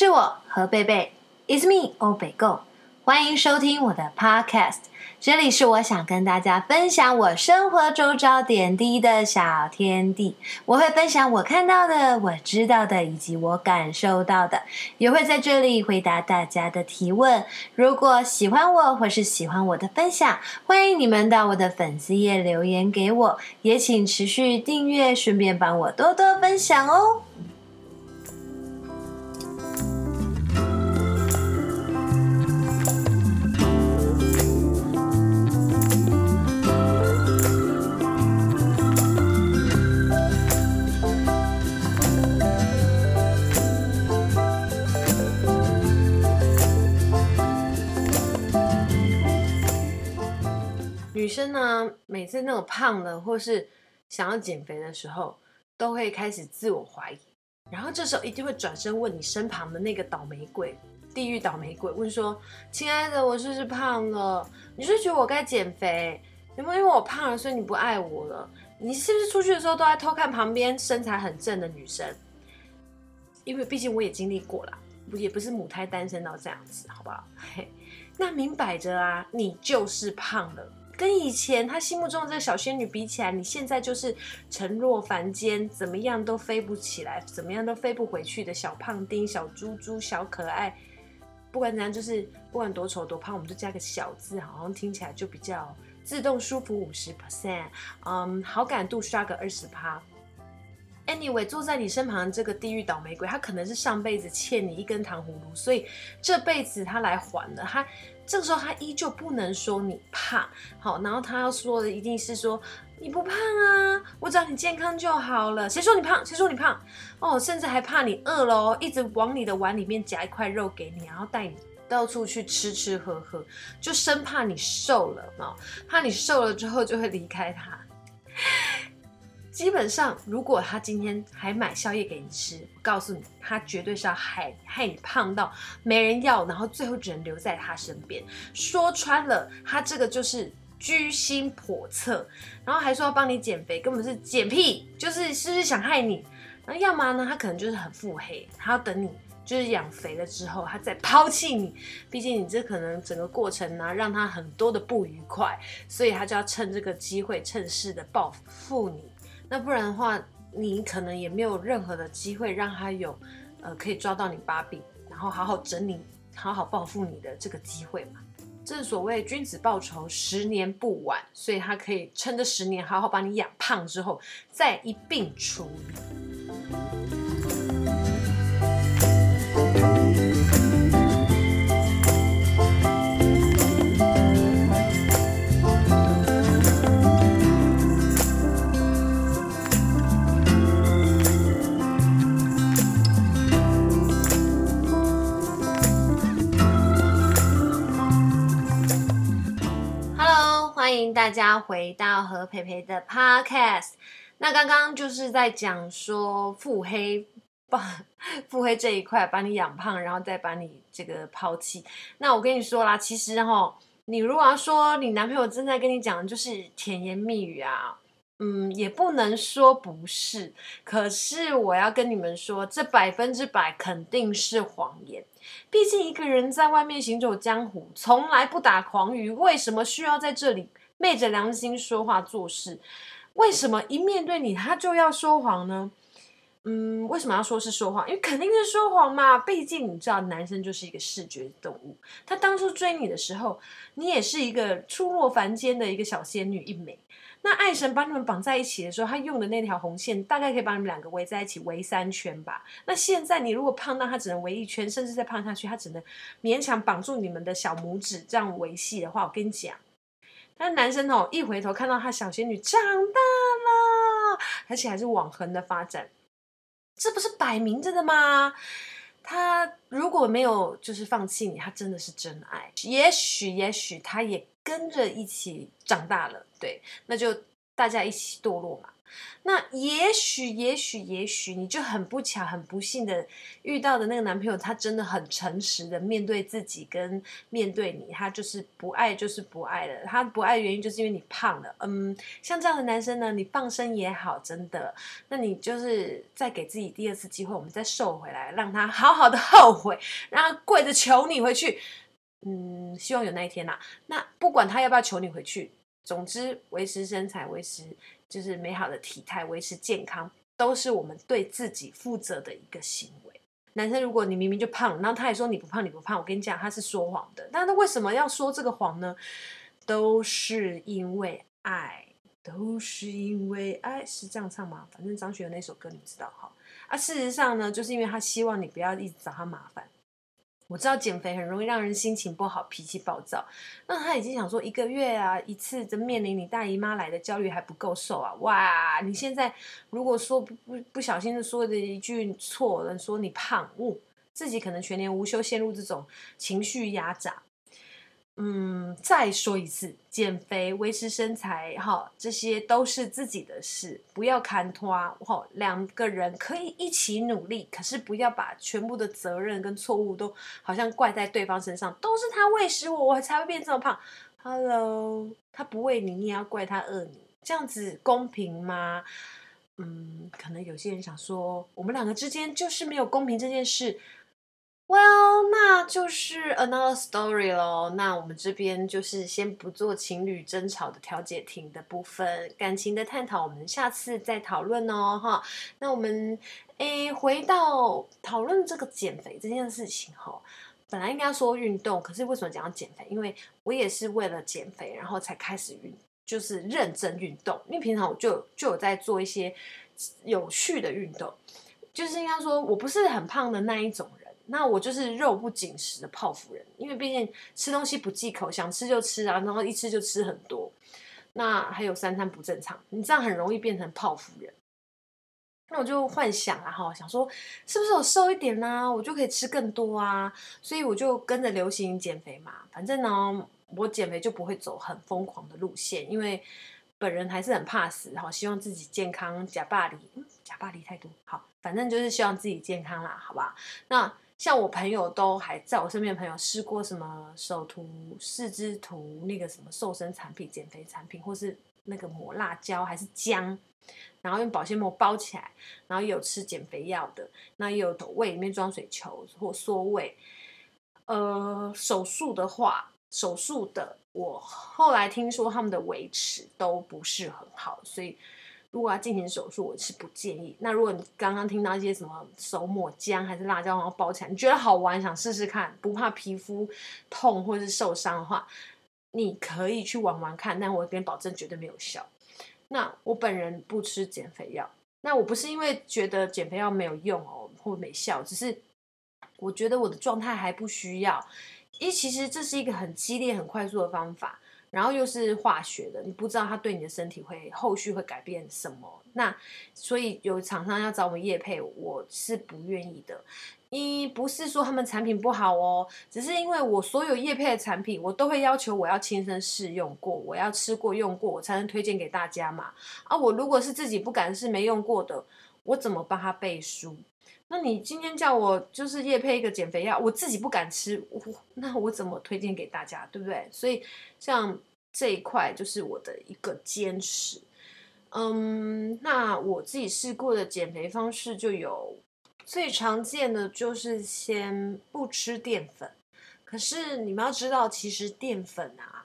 是我何贝贝，is me 欧北共，欢迎收听我的 Podcast。这里是我想跟大家分享我生活周遭点滴的小天地。我会分享我看到的、我知道的以及我感受到的，也会在这里回答大家的提问。如果喜欢我或是喜欢我的分享，欢迎你们到我的粉丝页留言给我，也请持续订阅，顺便帮我多多分享哦。女生呢，每次那种胖了或是想要减肥的时候，都会开始自我怀疑，然后这时候一定会转身问你身旁的那个倒霉鬼、地狱倒霉鬼，问说：“亲爱的，我是不是胖了？你是觉得我该减肥？有没有因为我胖了，所以你不爱我了？你是不是出去的时候都在偷看旁边身材很正的女生？因为毕竟我也经历过了，也不是母胎单身到这样子，好不好？那明摆着啊，你就是胖了。”跟以前他心目中的这个小仙女比起来，你现在就是沉落凡间，怎么样都飞不起来，怎么样都飞不回去的小胖丁、小猪猪、小可爱。不管怎样，就是不管多丑多胖，我们就加个小字，好像听起来就比较自动舒服五十 percent，嗯，好感度刷个二十趴。Anyway，坐在你身旁的这个地狱倒霉鬼，他可能是上辈子欠你一根糖葫芦，所以这辈子他来还了。他这个时候他依旧不能说你胖，好，然后他要说的一定是说你不胖啊，我只要你健康就好了。谁说你胖？谁说你胖？哦，甚至还怕你饿了，一直往你的碗里面夹一块肉给你，然后带你到处去吃吃喝喝，就生怕你瘦了嘛，怕你瘦了之后就会离开他。基本上，如果他今天还买宵夜给你吃，我告诉你，他绝对是要害害你胖到没人要，然后最后只能留在他身边。说穿了，他这个就是居心叵测，然后还说要帮你减肥，根本是减屁，就是是不是想害你？那要么呢，他可能就是很腹黑，他要等你就是养肥了之后，他再抛弃你。毕竟你这可能整个过程呢，让他很多的不愉快，所以他就要趁这个机会，趁势的报复你。那不然的话，你可能也没有任何的机会让他有，呃，可以抓到你把柄，然后好好整理、好好报复你的这个机会嘛。正所谓君子报仇，十年不晚，所以他可以撑这十年，好好把你养胖之后，再一并处理。大家回到何培培的 Podcast。那刚刚就是在讲说腹黑，把 腹黑这一块把你养胖，然后再把你这个抛弃。那我跟你说啦，其实哈，你如果要说你男朋友正在跟你讲的就是甜言蜜语啊。嗯，也不能说不是，可是我要跟你们说，这百分之百肯定是谎言。毕竟一个人在外面行走江湖，从来不打诳语，为什么需要在这里昧着良心说话做事？为什么一面对你他就要说谎呢？嗯，为什么要说是说谎？因为肯定是说谎嘛。毕竟你知道，男生就是一个视觉动物。他当初追你的时候，你也是一个出落凡间的一个小仙女一枚。那爱神把你们绑在一起的时候，他用的那条红线大概可以把你们两个围在一起围三圈吧。那现在你如果胖到他只能围一圈，甚至再胖下去，他只能勉强绑住你们的小拇指这样维系的话，我跟你讲，那男生哦一回头看到他小仙女长大了，而且还是往横的发展，这不是摆明着的吗？他如果没有就是放弃你，他真的是真爱。也许也许他也跟着一起长大了。对，那就大家一起堕落嘛。那也许，也许，也许你就很不巧、很不幸的遇到的那个男朋友，他真的很诚实的面对自己跟面对你，他就是不爱，就是不爱了。他不爱的原因就是因为你胖了。嗯，像这样的男生呢，你放生也好，真的，那你就是再给自己第二次机会，我们再瘦回来，让他好好的后悔，让他跪着求你回去。嗯，希望有那一天呐、啊。那不管他要不要求你回去，总之维持身材，维持。就是美好的体态，维持健康，都是我们对自己负责的一个行为。男生，如果你明明就胖，然后他也说你不胖，你不胖，我跟你讲，他是说谎的。但他为什么要说这个谎呢？都是因为爱，都是因为爱，是这样唱吗？反正张学友那首歌你知道哈。啊，事实上呢，就是因为他希望你不要一直找他麻烦。我知道减肥很容易让人心情不好、脾气暴躁。那他已经想说一个月啊一次，这面临你大姨妈来的焦虑还不够瘦啊！哇，你现在如果说不不小心的说的一句错了，说你胖，误、自己可能全年无休陷入这种情绪压榨。嗯，再说一次，减肥、维持身材，哈，这些都是自己的事，不要看拖，哈，两个人可以一起努力，可是不要把全部的责任跟错误都好像怪在对方身上，都是他喂食我，我才会变这么胖。Hello，他不喂你，你也要怪他饿你，这样子公平吗？嗯，可能有些人想说，我们两个之间就是没有公平这件事。Well，那就是 another story 咯。那我们这边就是先不做情侣争吵的调解庭的部分，感情的探讨我们下次再讨论哦。哈，那我们诶回到讨论这个减肥这件事情哈，本来应该说运动，可是为什么讲要减肥？因为我也是为了减肥，然后才开始运，就是认真运动。因为平常我就就有在做一些有趣的运动，就是应该说我不是很胖的那一种。那我就是肉不紧实的泡芙人，因为毕竟吃东西不忌口，想吃就吃啊，然后一吃就吃很多。那还有三餐不正常，你这样很容易变成泡芙人。那我就幻想啊，哈，想说是不是我瘦一点呢，啊，我就可以吃更多啊？所以我就跟着流行减肥嘛。反正呢，我减肥就不会走很疯狂的路线，因为本人还是很怕死，哈，希望自己健康。假巴黎，假巴黎太多，好，反正就是希望自己健康啦，好吧？那。像我朋友都还在我身边的朋友试过什么手涂、四肢涂那个什么瘦身产品、减肥产品，或是那个抹辣椒还是姜，然后用保鲜膜包起来，然后有吃减肥药的，那也有胃里面装水球或缩胃。呃，手术的话，手术的我后来听说他们的维持都不是很好，所以。如果要进行手术，我是不建议。那如果你刚刚听到一些什么手抹姜还是辣椒，然后包起来，你觉得好玩，想试试看，不怕皮肤痛或是受伤的话，你可以去玩玩看。但我跟你保证，绝对没有效。那我本人不吃减肥药。那我不是因为觉得减肥药没有用哦，或没效，只是我觉得我的状态还不需要。因为其实这是一个很激烈、很快速的方法。然后又是化学的，你不知道它对你的身体会后续会改变什么。那所以有厂商要找我们业配，我是不愿意的。一不是说他们产品不好哦，只是因为我所有业配的产品，我都会要求我要亲身试用过，我要吃过用过，我才能推荐给大家嘛。啊，我如果是自己不敢试、没用过的，我怎么帮他背书？那你今天叫我就是夜配一个减肥药，我自己不敢吃，我那我怎么推荐给大家，对不对？所以像这一块就是我的一个坚持。嗯，那我自己试过的减肥方式就有最常见的就是先不吃淀粉，可是你们要知道，其实淀粉啊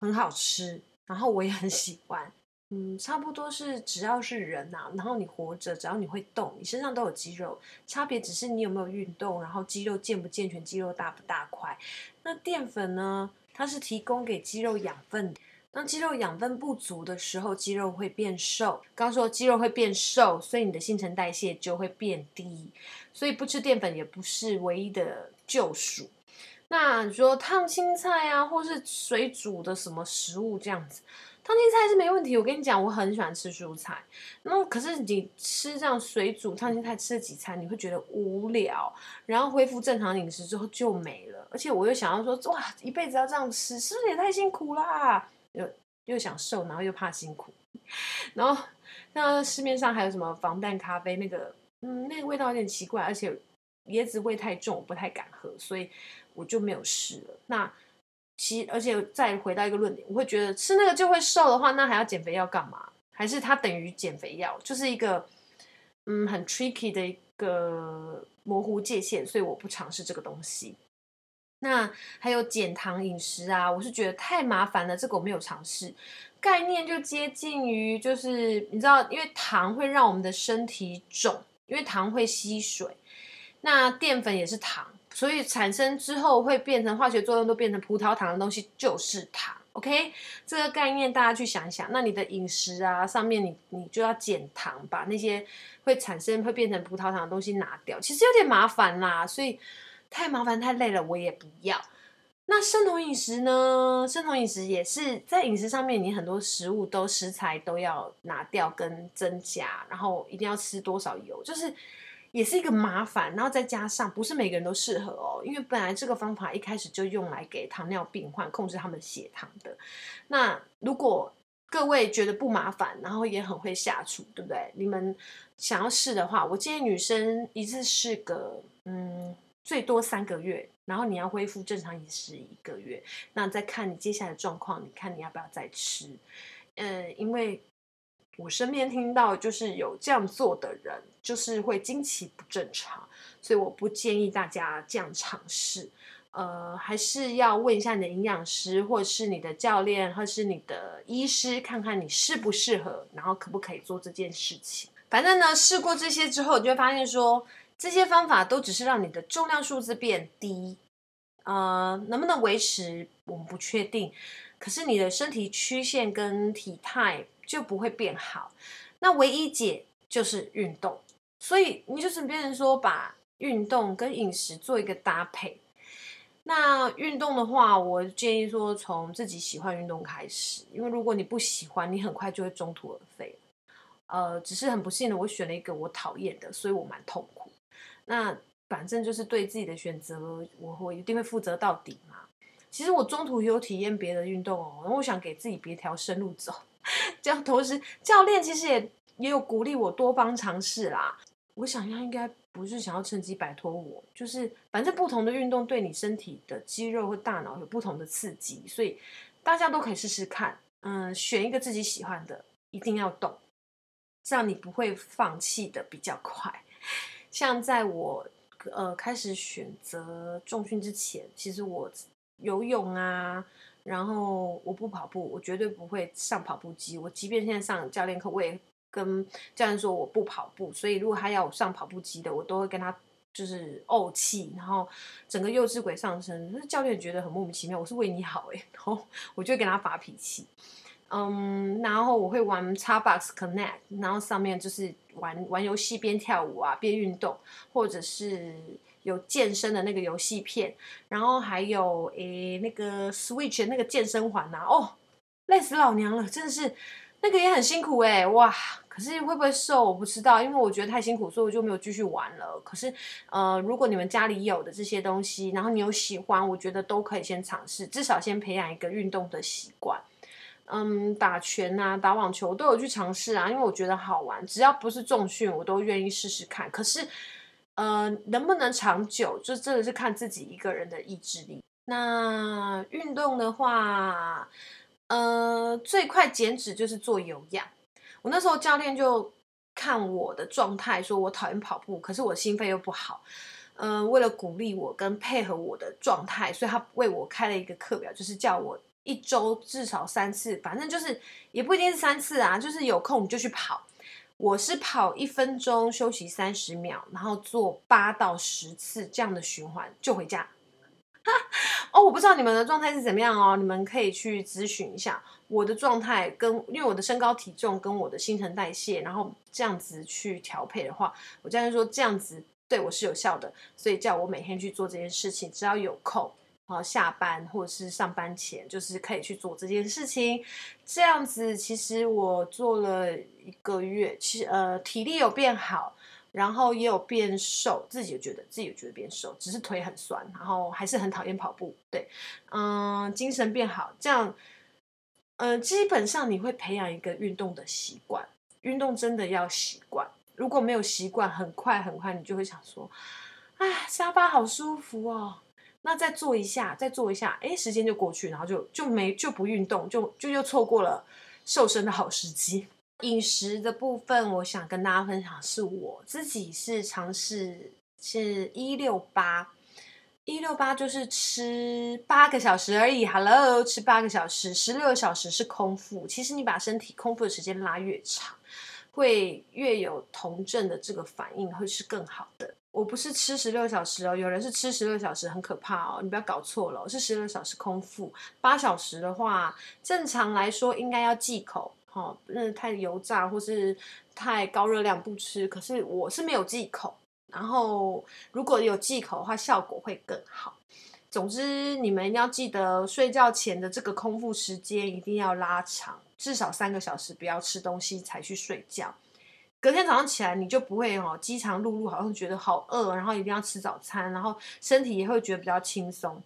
很好吃，然后我也很喜欢。嗯，差不多是只要是人呐、啊，然后你活着，只要你会动，你身上都有肌肉，差别只是你有没有运动，然后肌肉健不健全，肌肉大不大块。那淀粉呢，它是提供给肌肉养分，当肌肉养分不足的时候，肌肉会变瘦。刚说肌肉会变瘦，所以你的新陈代谢就会变低，所以不吃淀粉也不是唯一的救赎。那你说烫青菜啊，或是水煮的什么食物这样子。烫青菜是没问题，我跟你讲，我很喜欢吃蔬菜。那可是你吃这样水煮烫青菜吃了几餐，你会觉得无聊，然后恢复正常饮食之后就没了。而且我又想要说，哇，一辈子要这样吃，是不是也太辛苦啦？又又想瘦，然后又怕辛苦，然后那市面上还有什么防弹咖啡，那个嗯，那个味道有点奇怪，而且椰子味太重，我不太敢喝，所以我就没有试了。那其而且再回到一个论点，我会觉得吃那个就会瘦的话，那还要减肥药干嘛？还是它等于减肥药，就是一个嗯很 tricky 的一个模糊界限，所以我不尝试这个东西。那还有减糖饮食啊，我是觉得太麻烦了，这个我没有尝试。概念就接近于，就是你知道，因为糖会让我们的身体肿，因为糖会吸水，那淀粉也是糖，所以产生之后会变成化学作用，都变成葡萄糖的东西就是糖。OK，这个概念大家去想一想。那你的饮食啊，上面你你就要减糖，把那些会产生会变成葡萄糖的东西拿掉，其实有点麻烦啦，所以。太麻烦太累了，我也不要。那生酮饮食呢？生酮饮食也是在饮食上面，你很多食物都食材都要拿掉跟增加，然后一定要吃多少油，就是也是一个麻烦。然后再加上不是每个人都适合哦，因为本来这个方法一开始就用来给糖尿病患控制他们血糖的。那如果各位觉得不麻烦，然后也很会下厨，对不对？你们想要试的话，我建议女生一次试个嗯。最多三个月，然后你要恢复正常饮食一个月，那再看你接下来的状况，你看你要不要再吃？嗯，因为我身边听到就是有这样做的人，就是会经期不正常，所以我不建议大家这样尝试。呃，还是要问一下你的营养师，或者是你的教练，或是你的医师，看看你适不适合，然后可不可以做这件事情。反正呢，试过这些之后，你就会发现说。这些方法都只是让你的重量数字变低，呃，能不能维持我们不确定。可是你的身体曲线跟体态就不会变好。那唯一解就是运动，所以你就是变成说把运动跟饮食做一个搭配。那运动的话，我建议说从自己喜欢运动开始，因为如果你不喜欢，你很快就会中途而废。呃，只是很不幸的，我选了一个我讨厌的，所以我蛮痛苦。那反正就是对自己的选择，我我一定会负责到底。其实我中途有体验别的运动哦，然后我想给自己别条生路走。这样同时，教练其实也也有鼓励我多方尝试啦。我想要应该不是想要趁机摆脱我，就是反正不同的运动对你身体的肌肉和大脑有不同的刺激，所以大家都可以试试看。嗯，选一个自己喜欢的，一定要动，这样你不会放弃的比较快。像在我呃开始选择重训之前，其实我游泳啊，然后我不跑步，我绝对不会上跑步机。我即便现在上教练课，我也跟教练说我不跑步。所以如果他要我上跑步机的，我都会跟他就是怄气，然后整个幼稚鬼上身。那教练觉得很莫名其妙，我是为你好哎，然后 我就会跟他发脾气。嗯，然后我会玩 Xbox Connect，然后上面就是玩玩游戏边跳舞啊边运动，或者是有健身的那个游戏片，然后还有诶那个 Switch 的那个健身环呐、哦，累死老娘了，真的是那个也很辛苦诶。哇！可是会不会瘦我不知道，因为我觉得太辛苦，所以我就没有继续玩了。可是呃，如果你们家里有的这些东西，然后你有喜欢，我觉得都可以先尝试，至少先培养一个运动的习惯。嗯，打拳啊，打网球都有去尝试啊，因为我觉得好玩。只要不是重训，我都愿意试试看。可是，呃，能不能长久，就真的是看自己一个人的意志力。那运动的话，呃，最快减脂就是做有氧。我那时候教练就看我的状态，说我讨厌跑步，可是我心肺又不好。嗯、呃，为了鼓励我跟配合我的状态，所以他为我开了一个课表，就是叫我。一周至少三次，反正就是也不一定是三次啊，就是有空就去跑。我是跑一分钟休息三十秒，然后做八到十次这样的循环就回家。哦，我不知道你们的状态是怎么样哦，你们可以去咨询一下我的状态跟，因为我的身高体重跟我的新陈代谢，然后这样子去调配的话，我教练说这样子对我是有效的，所以叫我每天去做这件事情，只要有空。好下班或者是上班前，就是可以去做这件事情。这样子，其实我做了一个月，其实呃体力有变好，然后也有变瘦，自己也觉得自己也觉得变瘦，只是腿很酸，然后还是很讨厌跑步。对，嗯，精神变好，这样，呃，基本上你会培养一个运动的习惯。运动真的要习惯。如果没有习惯，很快很快，你就会想说，哎，沙发好舒服哦。那再做一下，再做一下，哎，时间就过去，然后就就没就不运动，就就又错过了瘦身的好时机。饮食的部分，我想跟大家分享，是我自己是尝试是一六八。一六八就是吃八个小时而已，Hello，吃八个小时，十六个小时是空腹。其实你把身体空腹的时间拉越长，会越有酮症的这个反应，会是更好的。我不是吃十六小时哦，有人是吃十六小时，很可怕哦，你不要搞错了，我是十六小时空腹。八小时的话，正常来说应该要忌口，哦，那太油炸或是太高热量不吃。可是我是没有忌口。然后，如果有忌口的话，效果会更好。总之，你们要记得睡觉前的这个空腹时间一定要拉长，至少三个小时，不要吃东西才去睡觉。隔天早上起来，你就不会哦，饥肠辘辘，好像觉得好饿，然后一定要吃早餐，然后身体也会觉得比较轻松。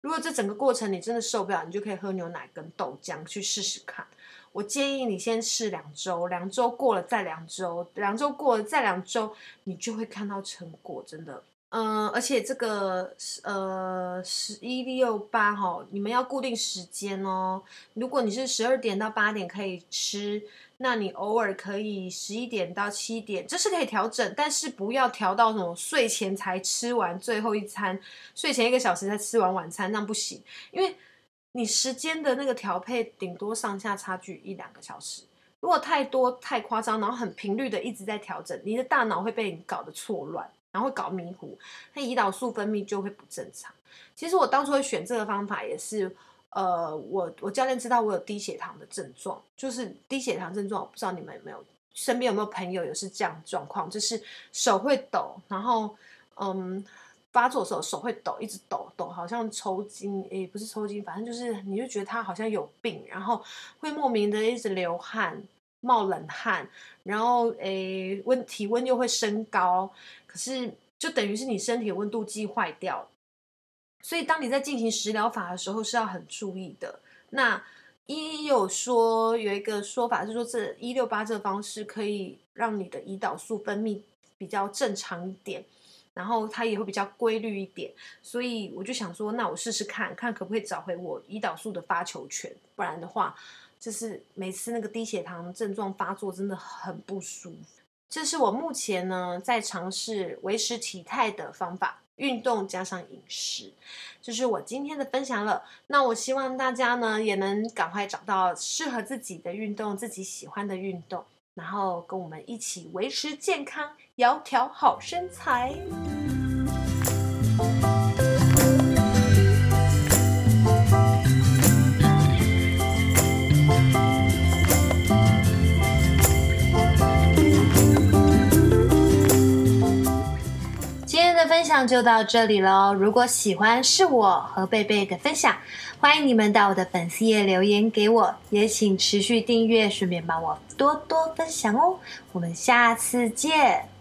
如果这整个过程你真的受不了，你就可以喝牛奶跟豆浆去试试看。我建议你先试两周，两周过了再两周，两周过了再两周，你就会看到成果，真的。嗯、而且这个呃十一六八哈，你们要固定时间哦。如果你是十二点到八点可以吃，那你偶尔可以十一点到七点，这是可以调整，但是不要调到什么睡前才吃完最后一餐，睡前一个小时才吃完晚餐，那不行，因为。你时间的那个调配，顶多上下差距一两个小时。如果太多太夸张，然后很频率的一直在调整，你的大脑会被你搞得错乱，然后会搞迷糊，那胰岛素分泌就会不正常。其实我当初会选这个方法也是，呃，我我教练知道我有低血糖的症状，就是低血糖症状，我不知道你们有没有身边有没有朋友也是这样状况，就是手会抖，然后嗯。发作的时候手会抖，一直抖抖，好像抽筋，诶、不是抽筋，反正就是你就觉得他好像有病，然后会莫名的一直流汗、冒冷汗，然后诶温、体温又会升高，可是就等于是你身体温度计坏掉，所以当你在进行食疗法的时候是要很注意的。那也有说有一个说法是说，这一六八这个方式可以让你的胰岛素分泌比较正常一点。然后它也会比较规律一点，所以我就想说，那我试试看看可不可以找回我胰岛素的发球权，不然的话，就是每次那个低血糖症状发作真的很不舒服。这是我目前呢在尝试维持体态的方法，运动加上饮食，这是我今天的分享了。那我希望大家呢也能赶快找到适合自己的运动，自己喜欢的运动。然后跟我们一起维持健康，窈窕好身材。分享就到这里喽。如果喜欢是我和贝贝的分享，欢迎你们到我的粉丝页留言给我，也请持续订阅，顺便帮我多多分享哦。我们下次见。